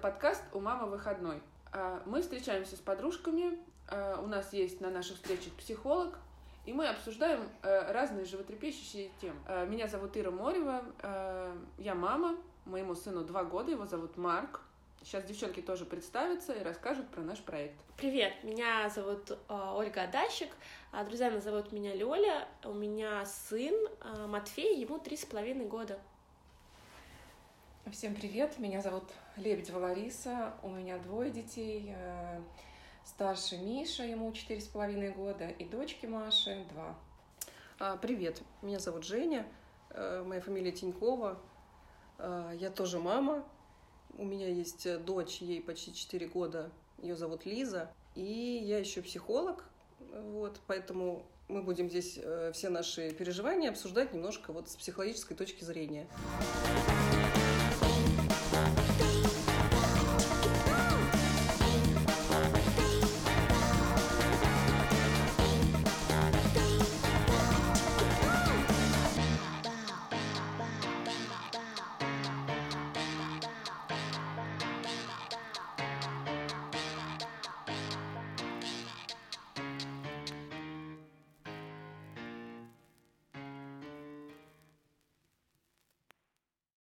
подкаст «У мамы выходной». А, мы встречаемся с подружками, а, у нас есть на наших встречах психолог, и мы обсуждаем э, разные животрепещущие темы. А, меня зовут Ира Морева, я мама, моему сыну два года, его зовут Марк. Сейчас девчонки тоже представятся и расскажут про наш проект. Привет, меня зовут Ольга Адащик, а друзья зовут меня Лёля, у меня сын Матфей, ему три с половиной года. Всем привет, меня зовут Лебедева Лариса, у меня двое детей, э, старший Миша, ему четыре с половиной года, и дочки Маши два. А, привет, меня зовут Женя, э, моя фамилия Тинькова, э, я тоже мама, у меня есть дочь, ей почти 4 года, ее зовут Лиза, и я еще психолог, вот, поэтому мы будем здесь все наши переживания обсуждать немножко вот с психологической точки зрения.